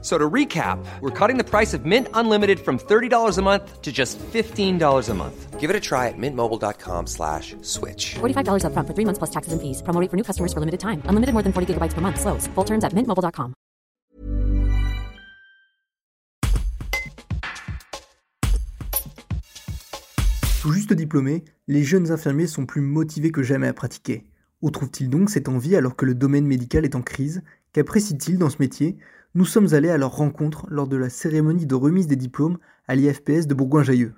So to recap, we're cutting the price of Mint Unlimited from $30 a month to just $15 a month. Give it a try at mintmobile.com slash switch. $45 upfront for three months plus taxes and fees. Promo rate for new customers for limited time. Unlimited more than 40 gigabytes per month. Slows. Full terms at mintmobile.com. Tout juste diplômés, les jeunes infirmiers sont plus motivés que jamais à pratiquer. Où trouvent-ils donc cette envie alors que le domaine médical est en crise? Qu'apprécient-ils dans ce métier? Nous sommes allés à leur rencontre lors de la cérémonie de remise des diplômes à l'IFPS de Bourgoin-Jallieu.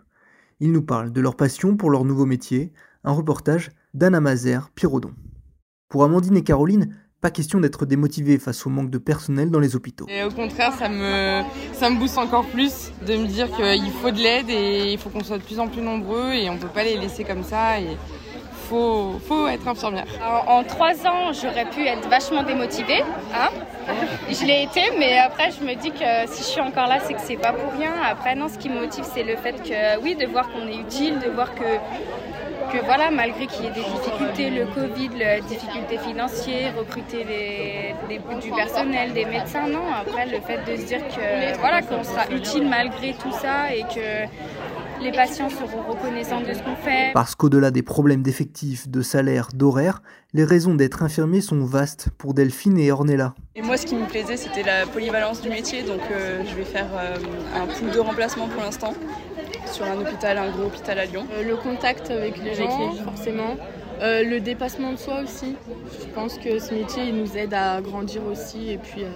Ils nous parlent de leur passion pour leur nouveau métier, un reportage d'Anna Mazer, Pirodon. Pour Amandine et Caroline, pas question d'être démotivés face au manque de personnel dans les hôpitaux. Et au contraire, ça me, ça me booste encore plus de me dire qu'il faut de l'aide et il faut qu'on soit de plus en plus nombreux et on peut pas les laisser comme ça. Faut, faut être infirmière. En, trois ans, j'aurais pu être vachement démotivée. Hein je l'ai été, mais après, je me dis que si je suis encore là, c'est que c'est pas pour rien. Après, non, ce qui me motive, c'est le fait que, oui, de voir qu'on est utile, de voir que, que voilà, malgré qu'il y ait des difficultés, le Covid, les difficultés financières, recruter les- du personnel, des médecins, non. Après, le fait de se dire que, voilà, qu'on sera utile malgré tout ça et que les patients seront reconnaissants de ce qu'on fait. Parce qu'au-delà des problèmes d'effectifs, de salaire, d'horaire, les raisons d'être infirmier sont vastes pour Delphine et Ornella. Et moi, ce qui me plaisait, c'était la polyvalence du métier. Donc, euh, je vais faire euh, un pool de remplacement pour l'instant sur un hôpital, un gros hôpital à Lyon. Euh, le contact avec les gens, forcément. Euh, le dépassement de soi aussi. Je pense que ce métier il nous aide à grandir aussi et puis euh,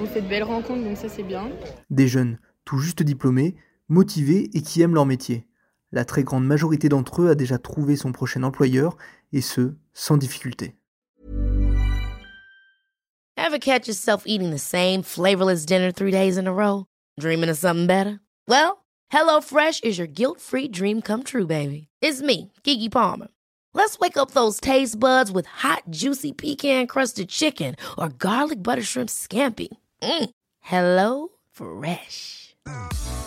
on fait de belles rencontres donc ça c'est bien. Des jeunes tout juste diplômés, motivés et qui aiment leur métier. La très grande majorité d'entre eux a déjà trouvé son prochain employeur, et ce, sans difficulté. Ever catch yourself eating the same flavorless dinner three days in a row? Dreaming of something better? Well, HelloFresh is your guilt-free dream come true, baby. It's me, Kiki Palmer. Let's wake up those taste buds with hot, juicy pecan-crusted chicken or garlic butter shrimp scampi. Mm. Hello Fresh.